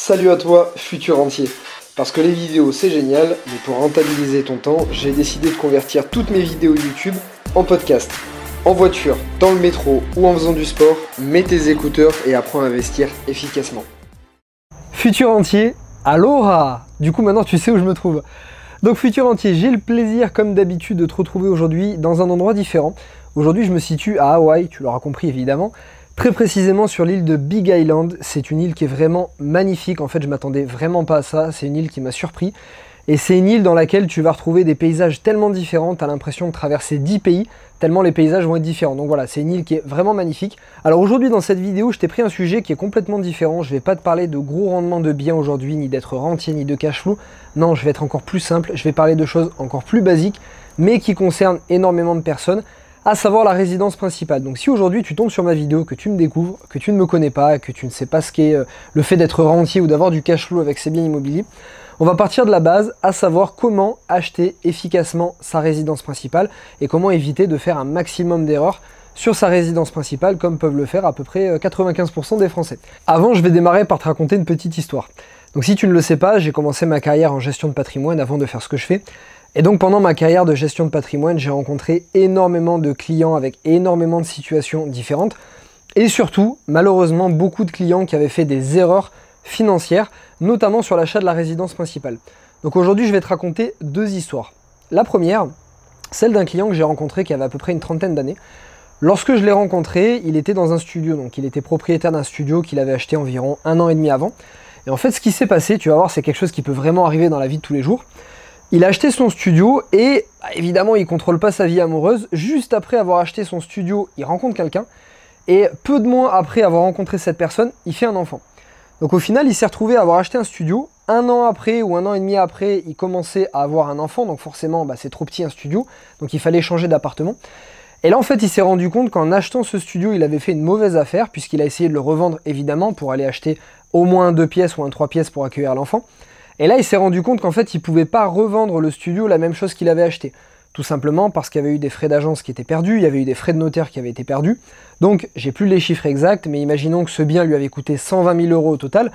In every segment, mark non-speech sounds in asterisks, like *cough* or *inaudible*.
Salut à toi, futur entier. Parce que les vidéos c'est génial, mais pour rentabiliser ton temps, j'ai décidé de convertir toutes mes vidéos YouTube en podcast. En voiture, dans le métro ou en faisant du sport, mets tes écouteurs et apprends à investir efficacement. Futur entier, aloha Du coup maintenant tu sais où je me trouve. Donc futur entier, j'ai le plaisir comme d'habitude de te retrouver aujourd'hui dans un endroit différent. Aujourd'hui je me situe à Hawaï, tu l'auras compris évidemment, Très précisément sur l'île de Big Island, c'est une île qui est vraiment magnifique, en fait je m'attendais vraiment pas à ça, c'est une île qui m'a surpris. Et c'est une île dans laquelle tu vas retrouver des paysages tellement différents, tu as l'impression de traverser 10 pays, tellement les paysages vont être différents. Donc voilà, c'est une île qui est vraiment magnifique. Alors aujourd'hui dans cette vidéo, je t'ai pris un sujet qui est complètement différent. Je vais pas te parler de gros rendements de biens aujourd'hui, ni d'être rentier, ni de cash flow. Non, je vais être encore plus simple, je vais parler de choses encore plus basiques, mais qui concernent énormément de personnes à savoir la résidence principale. Donc si aujourd'hui tu tombes sur ma vidéo, que tu me découvres, que tu ne me connais pas, que tu ne sais pas ce qu'est euh, le fait d'être rentier ou d'avoir du cash flow avec ses biens immobiliers, on va partir de la base, à savoir comment acheter efficacement sa résidence principale et comment éviter de faire un maximum d'erreurs sur sa résidence principale comme peuvent le faire à peu près 95% euh, des Français. Avant, je vais démarrer par te raconter une petite histoire. Donc si tu ne le sais pas, j'ai commencé ma carrière en gestion de patrimoine avant de faire ce que je fais. Et donc pendant ma carrière de gestion de patrimoine, j'ai rencontré énormément de clients avec énormément de situations différentes. Et surtout, malheureusement, beaucoup de clients qui avaient fait des erreurs financières, notamment sur l'achat de la résidence principale. Donc aujourd'hui, je vais te raconter deux histoires. La première, celle d'un client que j'ai rencontré qui avait à peu près une trentaine d'années. Lorsque je l'ai rencontré, il était dans un studio, donc il était propriétaire d'un studio qu'il avait acheté environ un an et demi avant. Et en fait, ce qui s'est passé, tu vas voir, c'est quelque chose qui peut vraiment arriver dans la vie de tous les jours. Il a acheté son studio et évidemment il contrôle pas sa vie amoureuse. Juste après avoir acheté son studio, il rencontre quelqu'un et peu de mois après avoir rencontré cette personne, il fait un enfant. Donc au final, il s'est retrouvé à avoir acheté un studio. Un an après ou un an et demi après, il commençait à avoir un enfant, donc forcément bah, c'est trop petit un studio, donc il fallait changer d'appartement. Et là en fait il s'est rendu compte qu'en achetant ce studio, il avait fait une mauvaise affaire puisqu'il a essayé de le revendre évidemment pour aller acheter au moins deux pièces ou un trois pièces pour accueillir l'enfant. Et là, il s'est rendu compte qu'en fait, il pouvait pas revendre le studio la même chose qu'il avait acheté. Tout simplement parce qu'il y avait eu des frais d'agence qui étaient perdus, il y avait eu des frais de notaire qui avaient été perdus. Donc, j'ai plus les chiffres exacts, mais imaginons que ce bien lui avait coûté 120 000 euros au total.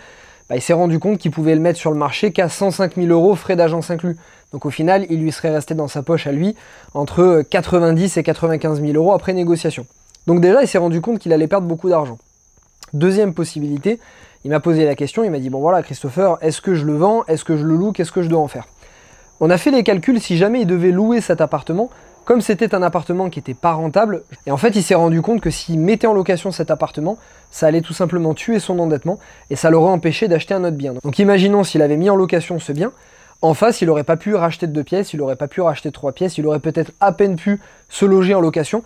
Bah, il s'est rendu compte qu'il pouvait le mettre sur le marché qu'à 105 000 euros frais d'agence inclus. Donc au final, il lui serait resté dans sa poche à lui entre 90 et 95 000 euros après négociation. Donc déjà, il s'est rendu compte qu'il allait perdre beaucoup d'argent. Deuxième possibilité, il m'a posé la question, il m'a dit bon voilà Christopher, est-ce que je le vends, est-ce que je le loue, qu'est-ce que je dois en faire? On a fait les calculs si jamais il devait louer cet appartement, comme c'était un appartement qui n'était pas rentable, et en fait il s'est rendu compte que s'il mettait en location cet appartement, ça allait tout simplement tuer son endettement et ça l'aurait empêché d'acheter un autre bien. Donc imaginons s'il avait mis en location ce bien, en face, il n'aurait pas pu racheter de deux pièces, il n'aurait pas pu racheter trois pièces, il aurait peut-être à peine pu se loger en location.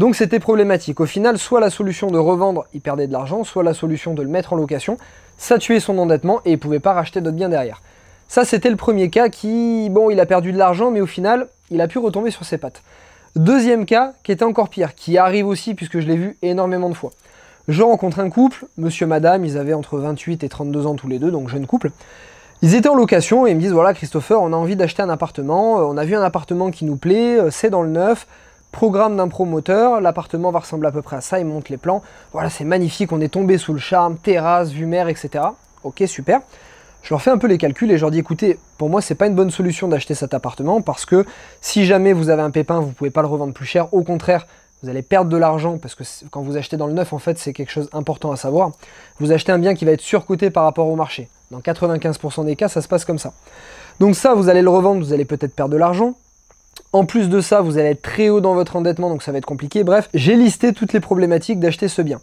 Donc c'était problématique. Au final, soit la solution de revendre, il perdait de l'argent, soit la solution de le mettre en location, ça tuait son endettement et il pouvait pas racheter d'autres biens derrière. Ça, c'était le premier cas qui, bon, il a perdu de l'argent, mais au final, il a pu retomber sur ses pattes. Deuxième cas, qui était encore pire, qui arrive aussi puisque je l'ai vu énormément de fois. Je rencontre un couple, monsieur, madame, ils avaient entre 28 et 32 ans tous les deux, donc jeune couple. Ils étaient en location et ils me disent voilà Christopher, on a envie d'acheter un appartement, on a vu un appartement qui nous plaît, c'est dans le neuf, Programme d'un promoteur, l'appartement va ressembler à peu près à ça, il monte les plans. Voilà, c'est magnifique, on est tombé sous le charme, terrasse, vue mer, etc. Ok, super. Je leur fais un peu les calculs et je leur dis écoutez, pour moi, c'est pas une bonne solution d'acheter cet appartement parce que si jamais vous avez un pépin, vous pouvez pas le revendre plus cher. Au contraire, vous allez perdre de l'argent parce que quand vous achetez dans le neuf, en fait, c'est quelque chose d'important à savoir. Vous achetez un bien qui va être surcoté par rapport au marché. Dans 95% des cas, ça se passe comme ça. Donc ça, vous allez le revendre, vous allez peut-être perdre de l'argent. En plus de ça, vous allez être très haut dans votre endettement, donc ça va être compliqué. Bref, j'ai listé toutes les problématiques d'acheter ce bien.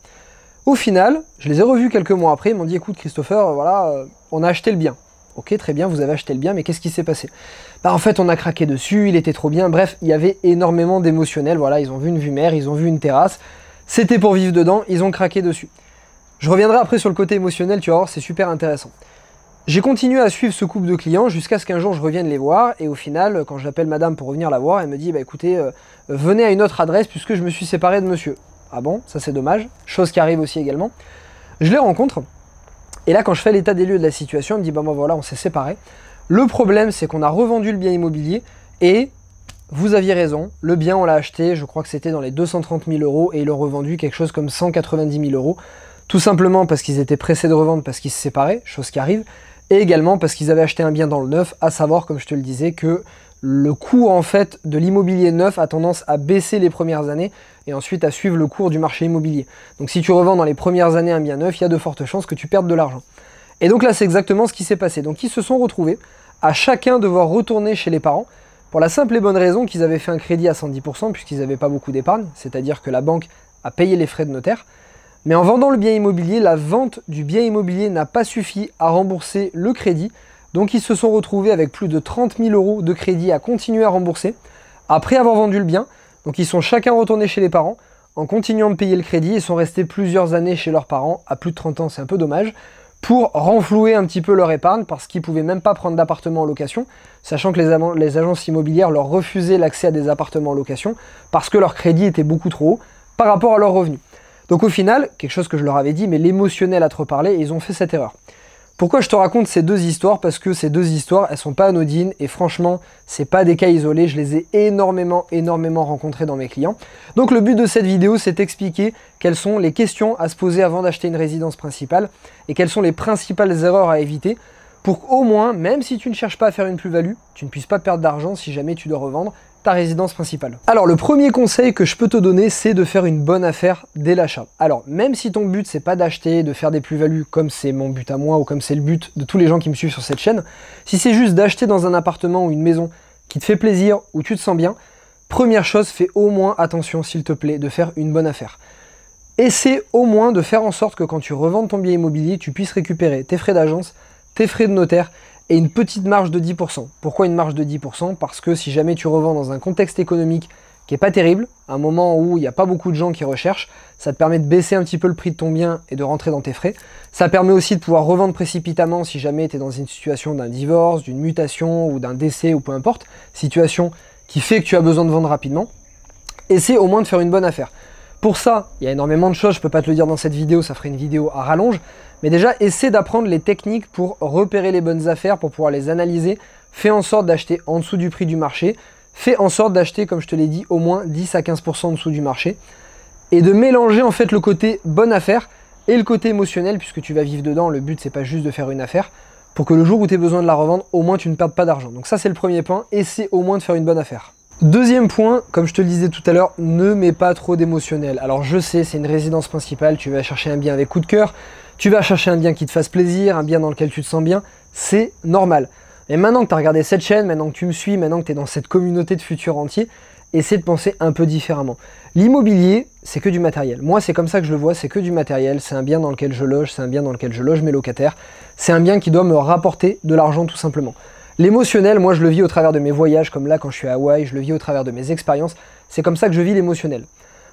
Au final, je les ai revus quelques mois après, ils m'ont dit écoute Christopher, voilà, euh, on a acheté le bien. Ok, très bien, vous avez acheté le bien, mais qu'est-ce qui s'est passé? Bah en fait, on a craqué dessus, il était trop bien. Bref, il y avait énormément d'émotionnel. Voilà, ils ont vu une vue mer, ils ont vu une terrasse. C'était pour vivre dedans, ils ont craqué dessus. Je reviendrai après sur le côté émotionnel, tu vas voir, c'est super intéressant. J'ai continué à suivre ce couple de clients jusqu'à ce qu'un jour je revienne les voir et au final, quand j'appelle madame pour revenir la voir, elle me dit bah écoutez, euh, venez à une autre adresse puisque je me suis séparé de monsieur. Ah bon, ça c'est dommage, chose qui arrive aussi également. Je les rencontre et là quand je fais l'état des lieux de la situation, elle me dit bah moi voilà, on s'est séparés. Le problème c'est qu'on a revendu le bien immobilier et vous aviez raison, le bien on l'a acheté, je crois que c'était dans les 230 000 euros et ils l'ont revendu quelque chose comme 190 000 euros. Tout simplement parce qu'ils étaient pressés de revendre parce qu'ils se séparaient, chose qui arrive, et également parce qu'ils avaient acheté un bien dans le neuf, à savoir, comme je te le disais, que le coût en fait de l'immobilier neuf a tendance à baisser les premières années et ensuite à suivre le cours du marché immobilier. Donc si tu revends dans les premières années un bien neuf, il y a de fortes chances que tu perdes de l'argent. Et donc là c'est exactement ce qui s'est passé. Donc ils se sont retrouvés à chacun devoir retourner chez les parents pour la simple et bonne raison qu'ils avaient fait un crédit à 110% puisqu'ils n'avaient pas beaucoup d'épargne, c'est-à-dire que la banque a payé les frais de notaire. Mais en vendant le bien immobilier, la vente du bien immobilier n'a pas suffi à rembourser le crédit donc ils se sont retrouvés avec plus de 30 000 euros de crédit à continuer à rembourser après avoir vendu le bien. Donc ils sont chacun retournés chez les parents en continuant de payer le crédit et sont restés plusieurs années chez leurs parents, à plus de 30 ans, c'est un peu dommage, pour renflouer un petit peu leur épargne parce qu'ils pouvaient même pas prendre d'appartement en location, sachant que les, les agences immobilières leur refusaient l'accès à des appartements en location parce que leur crédit était beaucoup trop haut par rapport à leurs revenus. Donc au final, quelque chose que je leur avais dit, mais l'émotionnel à te reparler, ils ont fait cette erreur. Pourquoi je te raconte ces deux histoires? Parce que ces deux histoires, elles sont pas anodines et franchement, c'est pas des cas isolés, je les ai énormément, énormément rencontrés dans mes clients. Donc le but de cette vidéo, c'est d'expliquer quelles sont les questions à se poser avant d'acheter une résidence principale et quelles sont les principales erreurs à éviter pour qu'au moins, même si tu ne cherches pas à faire une plus-value, tu ne puisses pas perdre d'argent si jamais tu dois revendre résidence principale. Alors le premier conseil que je peux te donner, c'est de faire une bonne affaire dès l'achat. Alors même si ton but c'est pas d'acheter, de faire des plus-values comme c'est mon but à moi ou comme c'est le but de tous les gens qui me suivent sur cette chaîne, si c'est juste d'acheter dans un appartement ou une maison qui te fait plaisir, où tu te sens bien, première chose, fais au moins attention s'il te plaît de faire une bonne affaire. Essaie au moins de faire en sorte que quand tu revends ton bien immobilier, tu puisses récupérer tes frais d'agence, tes frais de notaire et une petite marge de 10%. Pourquoi une marge de 10% Parce que si jamais tu revends dans un contexte économique qui est pas terrible, un moment où il n'y a pas beaucoup de gens qui recherchent, ça te permet de baisser un petit peu le prix de ton bien et de rentrer dans tes frais. Ça permet aussi de pouvoir revendre précipitamment si jamais tu es dans une situation d'un divorce, d'une mutation ou d'un décès ou peu importe, situation qui fait que tu as besoin de vendre rapidement. Essaie au moins de faire une bonne affaire. Pour ça, il y a énormément de choses, je peux pas te le dire dans cette vidéo, ça ferait une vidéo à rallonge, mais déjà, essaie d'apprendre les techniques pour repérer les bonnes affaires, pour pouvoir les analyser. Fais en sorte d'acheter en dessous du prix du marché. Fais en sorte d'acheter, comme je te l'ai dit, au moins 10 à 15% en dessous du marché. Et de mélanger en fait le côté bonne affaire et le côté émotionnel, puisque tu vas vivre dedans. Le but, c'est pas juste de faire une affaire. Pour que le jour où tu aies besoin de la revendre, au moins tu ne perdes pas d'argent. Donc ça, c'est le premier point. Essaie au moins de faire une bonne affaire. Deuxième point, comme je te le disais tout à l'heure, ne mets pas trop d'émotionnel. Alors je sais, c'est une résidence principale, tu vas chercher un bien avec coup de cœur, tu vas chercher un bien qui te fasse plaisir, un bien dans lequel tu te sens bien, c'est normal. Et maintenant que tu as regardé cette chaîne, maintenant que tu me suis, maintenant que tu es dans cette communauté de futurs entiers, essaie de penser un peu différemment. L'immobilier, c'est que du matériel. Moi, c'est comme ça que je le vois, c'est que du matériel, c'est un bien dans lequel je loge, c'est un bien dans lequel je loge mes locataires, c'est un bien qui doit me rapporter de l'argent tout simplement. L'émotionnel, moi je le vis au travers de mes voyages, comme là quand je suis à Hawaï, je le vis au travers de mes expériences, c'est comme ça que je vis l'émotionnel.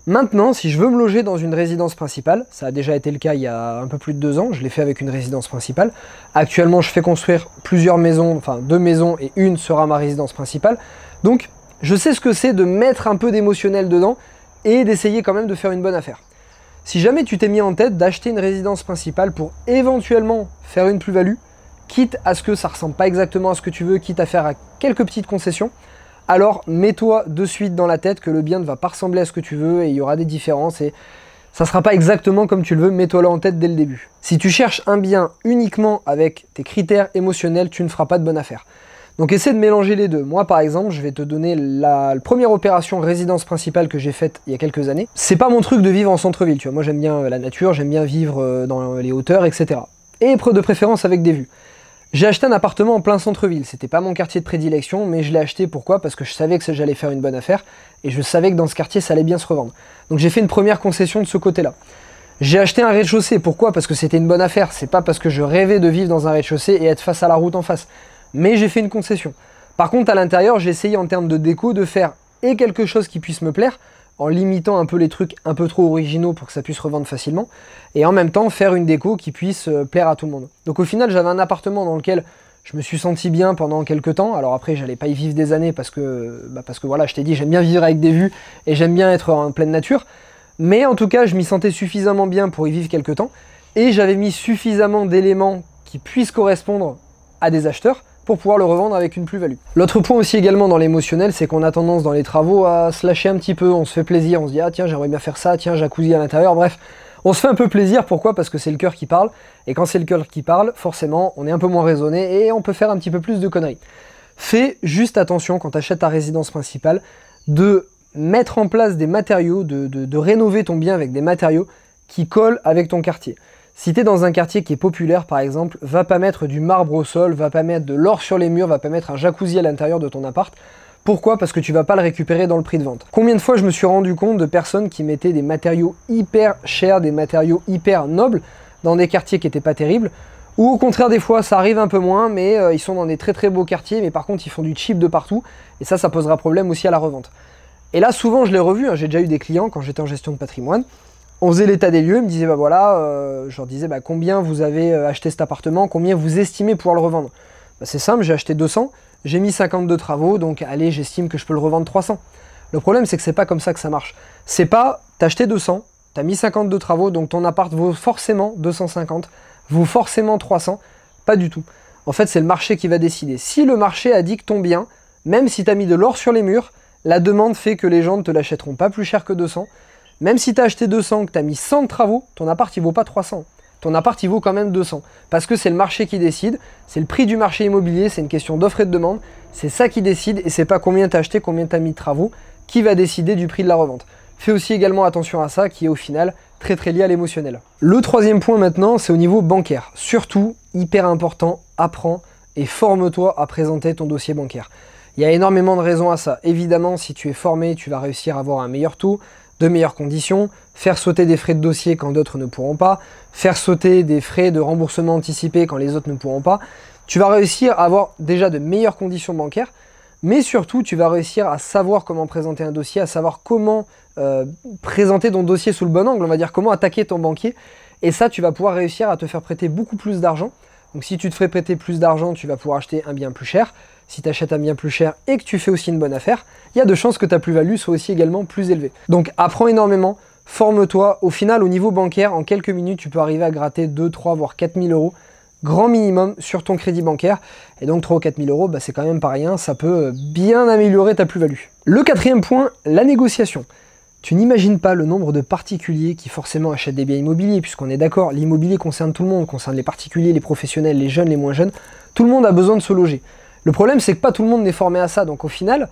Maintenant, si je veux me loger dans une résidence principale, ça a déjà été le cas il y a un peu plus de deux ans, je l'ai fait avec une résidence principale. Actuellement, je fais construire plusieurs maisons, enfin deux maisons et une sera ma résidence principale. Donc, je sais ce que c'est de mettre un peu d'émotionnel dedans et d'essayer quand même de faire une bonne affaire. Si jamais tu t'es mis en tête d'acheter une résidence principale pour éventuellement faire une plus-value, quitte à ce que ça ressemble pas exactement à ce que tu veux, quitte à faire quelques petites concessions, alors mets-toi de suite dans la tête que le bien ne va pas ressembler à ce que tu veux et il y aura des différences et ça sera pas exactement comme tu le veux, mets-toi là en tête dès le début. Si tu cherches un bien uniquement avec tes critères émotionnels, tu ne feras pas de bonne affaire. Donc essaie de mélanger les deux. Moi par exemple, je vais te donner la, première opération résidence principale que j'ai faite il y a quelques années. C'est pas mon truc de vivre en centre-ville, tu vois. Moi j'aime bien la nature, j'aime bien vivre euh, dans les hauteurs, etc. Et de préférence avec des vues. J'ai acheté un appartement en plein centre-ville. C'était pas mon quartier de prédilection, mais je l'ai acheté pourquoi? Parce que je savais que j'allais faire une bonne affaire et je savais que dans ce quartier ça allait bien se revendre. Donc j'ai fait une première concession de ce côté-là. J'ai acheté un rez-de-chaussée. Pourquoi? Parce que c'était une bonne affaire. C'est pas parce que je rêvais de vivre dans un rez-de-chaussée et être face à la route en face. Mais j'ai fait une concession. Par contre, à l'intérieur, j'ai essayé en termes de déco de faire et quelque chose qui puisse me plaire, en limitant un peu les trucs un peu trop originaux pour que ça puisse revendre facilement, et en même temps faire une déco qui puisse euh, plaire à tout le monde. Donc au final, j'avais un appartement dans lequel je me suis senti bien pendant quelques temps. Alors après, j'allais pas y vivre des années parce que, bah parce que voilà, je t'ai dit, j'aime bien vivre avec des vues et j'aime bien être en pleine nature. Mais en tout cas, je m'y sentais suffisamment bien pour y vivre quelques temps, et j'avais mis suffisamment d'éléments qui puissent correspondre à des acheteurs pour pouvoir le revendre avec une plus-value. L'autre point aussi également dans l'émotionnel, c'est qu'on a tendance dans les travaux à se lâcher un petit peu, on se fait plaisir, on se dit ah tiens j'aimerais bien faire ça, tiens jacuzzi à l'intérieur, bref, On se fait un peu plaisir, pourquoi? Parce que c'est le cœur qui parle, et quand c'est le cœur qui parle, forcément, on est un peu moins raisonné et on peut faire un petit peu plus de conneries. Fais juste attention quand tu achètes ta résidence principale de mettre en place des matériaux, de, rénover ton bien avec des matériaux qui collent avec ton quartier. Si tu es dans un quartier qui est populaire par exemple, va pas mettre du marbre au sol, va pas mettre de l'or sur les murs, va pas mettre un jacuzzi à l'intérieur de ton appart. Pourquoi? Parce que tu vas pas le récupérer dans le prix de vente. Combien de fois je me suis rendu compte de personnes qui mettaient des matériaux hyper chers, des matériaux hyper nobles dans des quartiers qui n'étaient pas terribles, ou au contraire des fois ça arrive un peu moins, mais euh, ils sont dans des très très beaux quartiers, mais par contre ils font du cheap de partout, et ça ça posera problème aussi à la revente. Et là, souvent, je l'ai revu, hein, j'ai déjà eu des clients quand j'étais en gestion de patrimoine. On faisait l'état des lieux, ils me disaient, bah voilà, euh, je leur disais, bah, combien vous avez euh, acheté cet appartement, combien vous estimez pouvoir le revendre bah, C'est simple, j'ai acheté 200, j'ai mis 52 travaux, donc allez, j'estime que je peux le revendre 300. Le problème, c'est que c'est pas comme ça que ça marche. C'est pas, t'as acheté 200, t'as mis 52 travaux, donc ton appart vaut forcément 250, vaut forcément 300, pas du tout. En fait, c'est le marché qui va décider. Si le marché a dit que ton bien, même si t'as mis de l'or sur les murs, la demande fait que les gens ne te l'achèteront pas plus cher que 200. Même si tu as acheté 200, que tu as mis 100 de travaux, ton appart il vaut pas 300. Ton appart il vaut quand même 200. Parce que c'est le marché qui décide, c'est le prix du marché immobilier, c'est une question d'offre et de demande. C'est ça qui décide et c'est pas combien tu as acheté, combien tu as mis de travaux qui va décider du prix de la revente. Fais aussi également attention à ça qui est au final très très lié à l'émotionnel. Le troisième point maintenant, c'est au niveau bancaire. Surtout, hyper important, apprends et forme-toi à présenter ton dossier bancaire. Il y a énormément de raisons à ça. Évidemment, si tu es formé, tu vas réussir à avoir un meilleur taux, de meilleures conditions, faire sauter des frais de dossier quand d'autres ne pourront pas, faire sauter des frais de remboursement anticipé quand les autres ne pourront pas. Tu vas réussir à avoir déjà de meilleures conditions bancaires, mais surtout tu vas réussir à savoir comment présenter un dossier, à savoir comment euh, présenter ton dossier sous le bon angle, on va dire comment attaquer ton banquier. Et ça, tu vas pouvoir réussir à te faire prêter beaucoup plus d'argent. Donc si tu te ferais prêter plus d'argent, tu vas pouvoir acheter un bien plus cher si tu achètes un bien plus cher et que tu fais aussi une bonne affaire, il y a de chances que ta plus-value soit aussi également plus élevée. Donc apprends énormément, forme-toi. Au final, au niveau bancaire, en quelques minutes, tu peux arriver à gratter 2, 3, voire 4 000 euros grand minimum sur ton crédit bancaire. Et donc 3 ou 4 000 euros, bah, c'est quand même pas rien, ça peut bien améliorer ta plus-value. Le quatrième point, la négociation. Tu n'imagines pas le nombre de particuliers qui forcément achètent des biens immobiliers, puisqu'on est d'accord, l'immobilier concerne tout le monde, concerne les particuliers, les professionnels, les jeunes, les moins jeunes. Tout le monde a besoin de se loger. Le problème, c'est que pas tout le monde n'est formé à ça. Donc au final,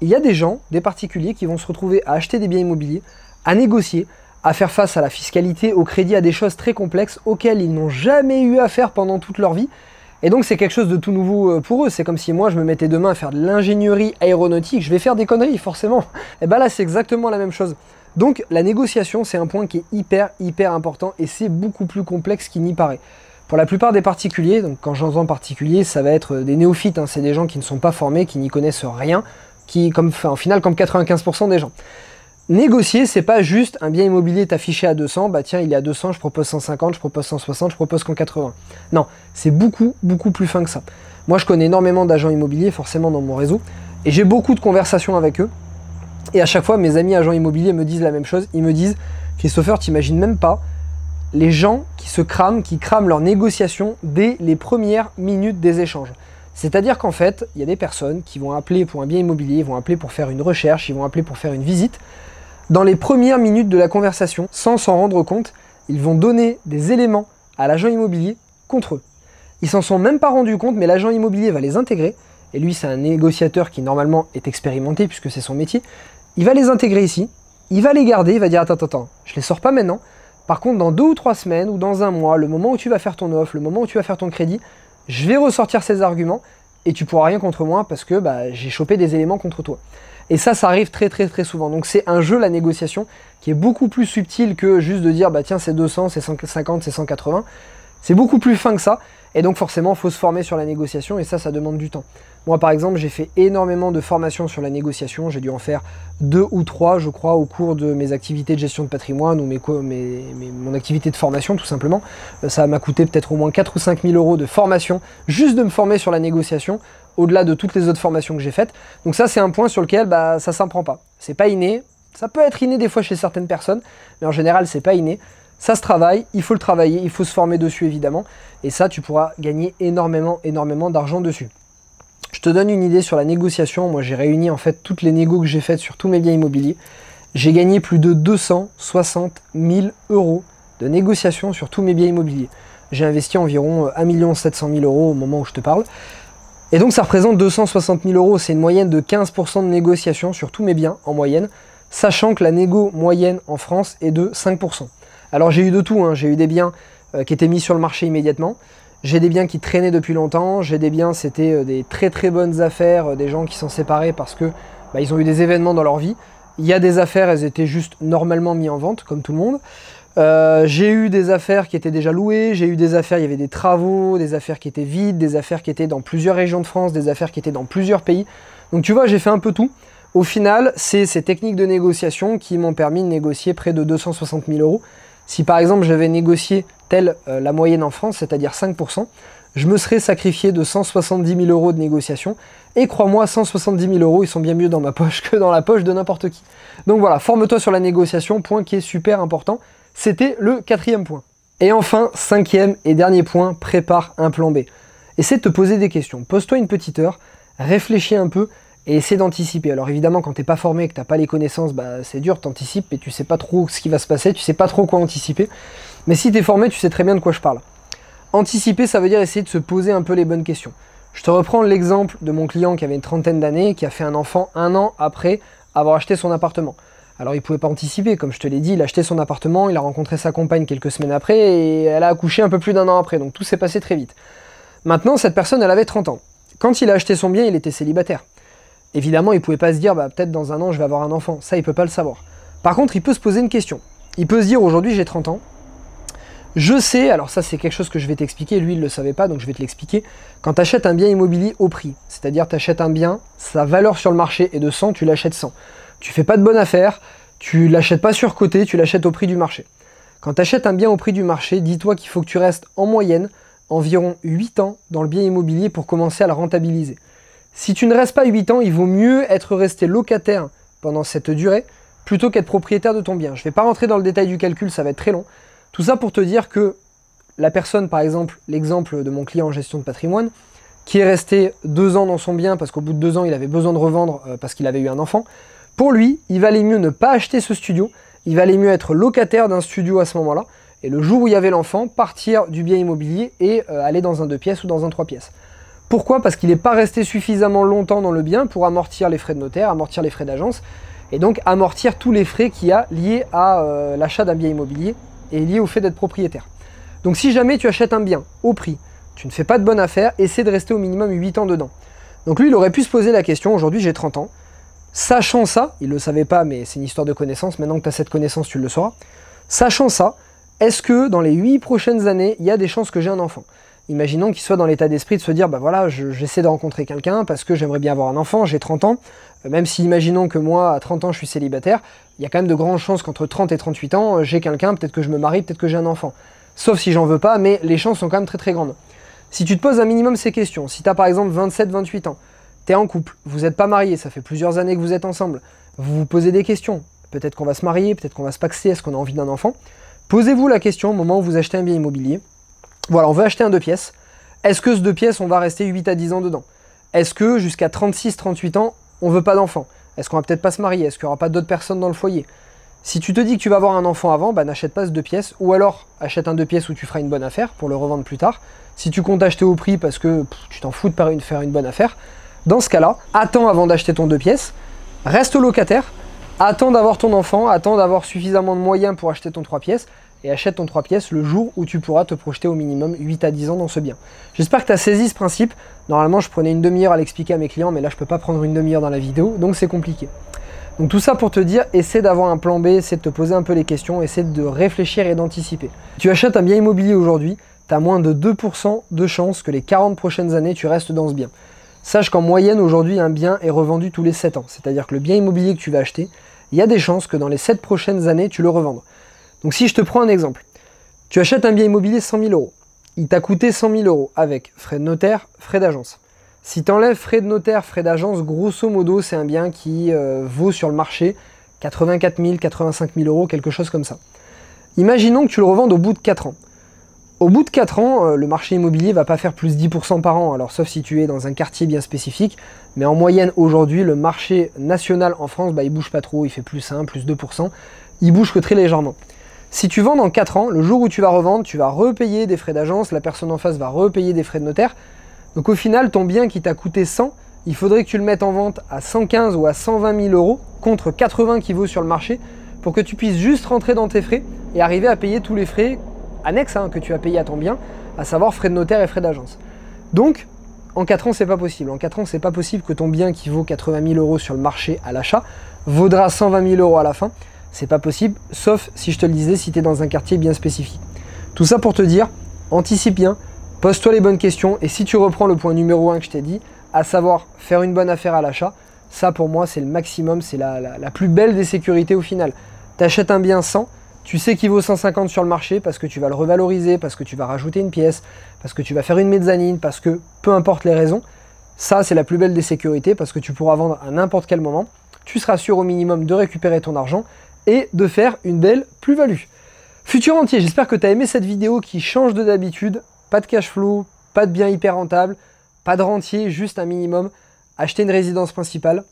il y a des gens, des particuliers, qui vont se retrouver à acheter des biens immobiliers, à négocier, à faire face à la fiscalité, au crédit, à des choses très complexes auxquelles ils n'ont jamais eu affaire pendant toute leur vie. Et donc c'est quelque chose de tout nouveau euh, pour eux. C'est comme si moi je me mettais demain à faire de l'ingénierie aéronautique, je vais faire des conneries forcément. *laughs* Et bien là c'est exactement la même chose. Donc la négociation c'est un point qui est hyper hyper important et c'est beaucoup plus complexe qu'il n'y paraît. Pour la plupart des particuliers, donc quand j'entends particulier, ça va être des néophytes, hein, c'est des gens qui ne sont pas formés, qui n'y connaissent rien, qui, comme, enfin, comme 95% des gens. Négocier, c'est pas juste un bien immobilier est affiché à 200, bah tiens, il est à 200, je propose 150, je propose 160, je propose qu'en 80. Non, c'est beaucoup, beaucoup plus fin que ça. Moi, je connais énormément d'agents immobiliers, forcément dans mon réseau, et j'ai beaucoup de conversations avec eux. Et à chaque fois, mes amis agents immobiliers me disent la même chose. Ils me disent, Christopher, t'imagines même pas les gens qui se crament, qui crament leurs négociations dès les premières minutes des échanges. C'est-à-dire qu'en fait, il y a des personnes qui vont appeler pour un bien immobilier, ils vont appeler pour faire une recherche, ils vont appeler pour faire une visite. Dans les premières minutes de la conversation, sans s'en rendre compte, ils vont donner des éléments à l'agent immobilier contre eux. Ils s'en sont même pas rendus compte, mais l'agent immobilier va les intégrer. Et lui, c'est un négociateur qui normalement est expérimenté puisque c'est son métier. Il va les intégrer ici, il va les garder, il va dire attends, attends, attends, je les sors pas maintenant, par contre, dans deux ou trois semaines ou dans un mois, le moment où tu vas faire ton offre, le moment où tu vas faire ton crédit, je vais ressortir ces arguments et tu pourras rien contre moi parce que bah, j'ai chopé des éléments contre toi. Et ça, ça arrive très très très souvent. Donc c'est un jeu, la négociation, qui est beaucoup plus subtil que juste de dire, bah tiens, c'est 200, c'est 150, c'est 180. C'est beaucoup plus fin que ça. Et donc forcément, il faut se former sur la négociation et ça, ça demande du temps. Moi, par exemple, j'ai fait énormément de formations sur la négociation. J'ai dû en faire deux ou trois, je crois, au cours de mes activités de gestion de patrimoine ou mes, mon activité de formation, tout simplement. Euh, ça m'a coûté peut-être au moins 4 ou 5 000 euros de formation, juste de me former sur la négociation, au-delà de toutes les autres formations que j'ai faites. Donc ça, c'est un point sur lequel bah, ça ne prend pas. C'est pas inné. Ça peut être inné des fois chez certaines personnes, mais en général, c'est pas inné. Ça se travaille, il faut le travailler, il faut se former dessus évidemment, et ça tu pourras gagner énormément, énormément d'argent dessus. Je te donne une idée sur la négociation, moi j'ai réuni en fait toutes les négos que j'ai faites sur tous mes biens immobiliers. J'ai gagné plus de 260 000 euros de négociation sur tous mes biens immobiliers. J'ai investi environ 1 700 000 euros au moment où je te parle. Et donc ça représente 260 000 euros, c'est une moyenne de 15% de négociation sur tous mes biens en moyenne, sachant que la négo moyenne en France est de 5%. Alors j'ai eu de tout, hein. j'ai eu des biens euh, qui étaient mis sur le marché immédiatement, j'ai des biens qui traînaient depuis longtemps, j'ai des biens, c'était euh, des très très bonnes affaires, euh, des gens qui sont séparés parce que bah, ils ont eu des événements dans leur vie. Il y a des affaires, elles étaient juste normalement mises en vente, comme tout le monde. Euh, j'ai eu des affaires qui étaient déjà louées, j'ai eu des affaires, il y avait des travaux, des affaires qui étaient vides, des affaires qui étaient dans plusieurs régions de France, des affaires qui étaient dans plusieurs pays. Donc tu vois, j'ai fait un peu tout. Au final, c'est ces techniques de négociation qui m'ont permis de négocier près de 260 000 euros. Si par exemple j'avais négocié telle euh, la moyenne en France, c'est-à-dire 5%, je me serais sacrifié de 170 000 euros de négociation. Et crois-moi, 170 000 euros, ils sont bien mieux dans ma poche que dans la poche de n'importe qui. Donc voilà, forme-toi sur la négociation, point qui est super important. C'était le quatrième point. Et enfin, cinquième et dernier point, prépare un plan B. Essaie de te poser des questions. Pose-toi une petite heure, réfléchis un peu et essaie d'anticiper. Alors évidemment, quand tu n'es pas formé, que tu n'as pas les connaissances, bah, c'est dur, t'anticipes et tu sais pas trop ce qui va se passer, tu sais pas trop quoi anticiper. Mais si tu es formé, tu sais très bien de quoi je parle. Anticiper, ça veut dire essayer de se poser un peu les bonnes questions. Je te reprends l'exemple de mon client qui avait une trentaine d'années, qui a fait un enfant un an après avoir acheté son appartement. Alors il pouvait pas anticiper, comme je te l'ai dit, il a acheté son appartement, il a rencontré sa compagne quelques semaines après et elle a accouché un peu plus d'un an après, donc tout s'est passé très vite. Maintenant, cette personne, elle avait 30 ans. Quand il a acheté son bien, il était célibataire. Évidemment, il pouvait pas se dire, bah, peut-être dans un an, je vais avoir un enfant. Ça, il peut pas le savoir. Par contre, il peut se poser une question. Il peut se dire, aujourd'hui, j'ai 30 ans. Je sais, alors ça, c'est quelque chose que je vais t'expliquer. Lui, il le savait pas, donc je vais te l'expliquer. Quand tu achètes un bien immobilier au prix, c'est-à-dire tu achètes un bien, sa valeur sur le marché est de 100, tu l'achètes 100. Tu fais pas de bonne affaire, tu l'achètes pas sur côté, tu l'achètes au prix du marché. Quand tu achètes un bien au prix du marché, dis-toi qu'il faut que tu restes en moyenne environ 8 ans dans le bien immobilier pour commencer à le rentabiliser. Si tu ne restes pas 8 ans, il vaut mieux être resté locataire pendant cette durée plutôt qu'être propriétaire de ton bien. Je ne vais pas rentrer dans le détail du calcul, ça va être très long. Tout ça pour te dire que la personne, par exemple, l'exemple de mon client en gestion de patrimoine, qui est resté deux ans dans son bien parce qu'au bout de deux ans, il avait besoin de revendre euh, parce qu'il avait eu un enfant, pour lui, il valait mieux ne pas acheter ce studio, il valait mieux être locataire d'un studio à ce moment-là, et le jour où il y avait l'enfant, partir du bien immobilier et euh, aller dans un deux pièces ou dans un trois pièces. Pourquoi? Parce qu'il n'est pas resté suffisamment longtemps dans le bien pour amortir les frais de notaire, amortir les frais d'agence, et donc amortir tous les frais qu'il y a liés à euh, l'achat d'un bien immobilier et liés au fait d'être propriétaire. Donc si jamais tu achètes un bien au prix, tu ne fais pas de bonne affaire, essaie de rester au minimum 8 ans dedans. Donc lui, il aurait pu se poser la question, aujourd'hui j'ai 30 ans, Sachant ça, il ne le savait pas, mais c'est une histoire de connaissance, maintenant que tu as cette connaissance, tu le sauras. Sachant ça, est-ce que dans les 8 prochaines années, il y a des chances que j'ai un enfant? Imaginons qu'il soit dans l'état d'esprit de se dire, bah voilà, j'essaie de rencontrer quelqu'un parce que j'aimerais bien avoir un enfant, j'ai 30 ans, euh, même si imaginons que moi, à 30 ans, je suis célibataire, il y a quand même de grandes chances qu'entre 30 et 38 ans, euh, j'ai quelqu'un, peut-être que je me marie, peut-être que j'ai un enfant. Sauf si j'en veux pas, mais les chances sont quand même très très grandes. Si tu te poses un minimum ces questions, si tu as par exemple 27-28 ans, T'es en couple, vous n'êtes pas marié, ça fait plusieurs années que vous êtes ensemble, vous vous posez des questions. Peut-être qu'on va se marier, peut-être qu'on va se paxer, est-ce qu'on a envie d'un enfant Posez-vous la question au moment où vous achetez un bien immobilier. Voilà, on veut acheter un deux pièces. Est-ce que ce deux pièces, on va rester 8 à 10 ans dedans? Est-ce que jusqu'à 36-38 ans, on veut pas d'enfant Est-ce qu'on va peut-être pas se marier? Est-ce qu'il n'y aura pas d'autres personnes dans le foyer? Si tu te dis que tu vas avoir un enfant avant, bah n'achète pas ce deux pièces, ou alors achète un deux pièces où tu feras une bonne affaire pour le revendre plus tard. Si tu comptes acheter au prix parce que tu t'en fous de faire une bonne affaire, dans ce cas-là, attends avant d'acheter ton deux pièces, reste locataire, attends d'avoir ton enfant, attends d'avoir suffisamment de moyens pour acheter ton trois pièces, et achète ton trois pièces le jour où tu pourras te projeter au minimum 8 à 10 ans dans ce bien. J'espère que tu as saisi ce principe. Normalement, je prenais une demi-heure à l'expliquer à mes clients, mais là, je ne peux pas prendre une demi-heure dans la vidéo, donc c'est compliqué. Donc tout ça pour te dire, essaie d'avoir un plan B, essaie de te poser un peu les questions, essaie de réfléchir et d'anticiper. Tu achètes un bien immobilier aujourd'hui, tu as moins de 2% de chances que les 40 prochaines années, tu restes dans ce bien. Sache qu'en moyenne, aujourd'hui, un bien est revendu tous les 7 ans. C'est-à-dire que le bien immobilier que tu vas acheter, il y a des chances que dans les 7 prochaines années, tu le revendes. Donc si je te prends un exemple, tu achètes un bien immobilier 100 000 euros. Il t'a coûté 100 000 euros avec frais de notaire, frais d'agence. Si tu enlèves frais de notaire, frais d'agence, grosso modo, c'est un bien qui euh, vaut sur le marché 84 000, 85 000 euros, quelque chose comme ça. Imaginons que tu le revendes au bout de 4 ans. Au bout de 4 ans, euh, le marché immobilier va pas faire plus 10% par an, alors sauf si tu es dans un quartier bien spécifique, mais en moyenne aujourd'hui, le marché national en France, bah, il bouge pas trop, il fait plus 1, plus 2%, il bouge que très légèrement. Si tu vends dans 4 ans, le jour où tu vas revendre, tu vas repayer des frais d'agence, la personne en face va repayer des frais de notaire. Donc au final, ton bien qui t'a coûté 100, il faudrait que tu le mettes en vente à 115 ou à 120 000 euros contre 80 qui vaut sur le marché pour que tu puisses juste rentrer dans tes frais et arriver à payer tous les frais annexes hein, que tu as payés à ton bien, à savoir frais de notaire et frais d'agence. Donc, en 4 ans, c'est pas possible. En 4 ans, c'est pas possible que ton bien qui vaut 80 000 euros sur le marché à l'achat vaudra 120 000 euros à la fin. C'est pas possible, sauf si je te le disais, si tu es dans un quartier bien spécifique. Tout ça pour te dire, anticipe bien, pose-toi les bonnes questions et si tu reprends le point numéro 1 que je t'ai dit, à savoir faire une bonne affaire à l'achat, ça pour moi c'est le maximum, c'est la, plus belle des sécurités au final. Tu achètes un bien 100, tu sais qu'il vaut 150 sur le marché parce que tu vas le revaloriser, parce que tu vas rajouter une pièce, parce que tu vas faire une mezzanine, parce que peu importe les raisons, ça c'est la plus belle des sécurités parce que tu pourras vendre à n'importe quel moment. Tu seras sûr au minimum de récupérer ton argent et de faire une belle plus-value. Futur entier, j'espère que tu as aimé cette vidéo qui change de d'habitude. Pas de cash flow, pas de bien hyper rentable, pas de rentier, juste un minimum. Acheter une résidence principale,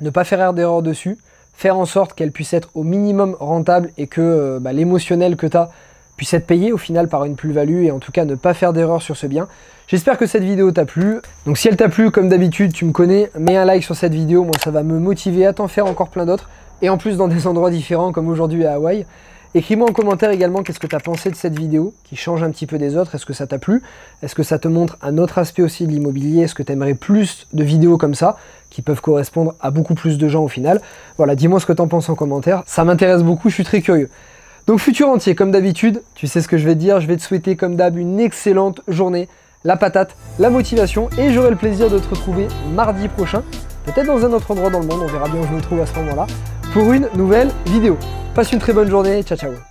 ne pas faire d'erreur dessus, faire en sorte qu'elle puisse être au minimum rentable et que euh, bah, l'émotionnel que tu as puisse être payé au final par une plus-value et en tout cas ne pas faire d'erreur sur ce bien. J'espère que cette vidéo t'a plu. Donc si elle t'a plu, comme d'habitude, tu me connais, mets un like sur cette vidéo, moi ça va me motiver à t'en faire encore plein d'autres et en plus dans des endroits différents comme aujourd'hui à Hawaï. Écris-moi en commentaire également qu'est-ce que tu as pensé de cette vidéo qui change un petit peu des autres. Est-ce que ça t'a plu? Est-ce que ça te montre un autre aspect aussi de l'immobilier? Est-ce que tu aimerais plus de vidéos comme ça qui peuvent correspondre à beaucoup plus de gens au final? Voilà, dis-moi ce que tu en penses en commentaire. Ça m'intéresse beaucoup, je suis très curieux. Donc futur entier, comme d'habitude, tu sais ce que je vais te dire. Je vais te souhaiter comme d'hab une excellente journée, la patate, la motivation et j'aurai le plaisir de te retrouver mardi prochain peut-être dans un autre endroit dans le monde, on verra bien où je me trouve à ce moment-là, pour une nouvelle vidéo. Passe une très bonne journée, ciao ciao